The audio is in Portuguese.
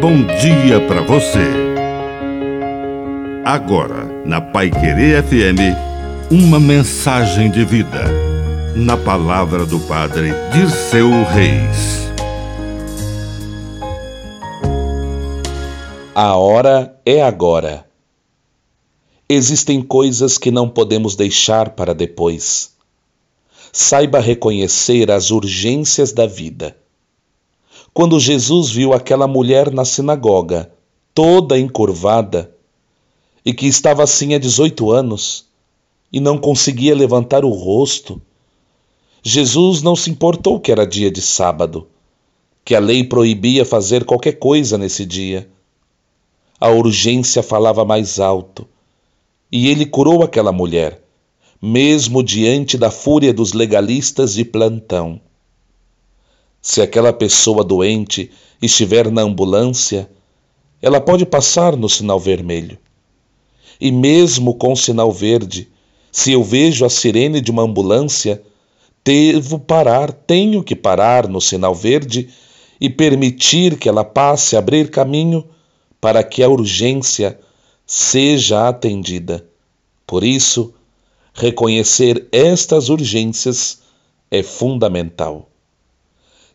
bom dia para você. Agora, na Pai Querer FM, uma mensagem de vida. Na palavra do Padre Dirceu Reis. A hora é agora. Existem coisas que não podemos deixar para depois. Saiba reconhecer as urgências da vida quando Jesus viu aquela mulher na sinagoga, toda encurvada, e que estava assim há 18 anos, e não conseguia levantar o rosto, Jesus não se importou que era dia de sábado, que a lei proibia fazer qualquer coisa nesse dia. A urgência falava mais alto, e ele curou aquela mulher, mesmo diante da fúria dos legalistas de plantão. Se aquela pessoa doente estiver na ambulância, ela pode passar no sinal vermelho. E mesmo com o sinal verde, se eu vejo a sirene de uma ambulância, devo parar, tenho que parar no sinal verde e permitir que ela passe, abrir caminho para que a urgência seja atendida. Por isso, reconhecer estas urgências é fundamental.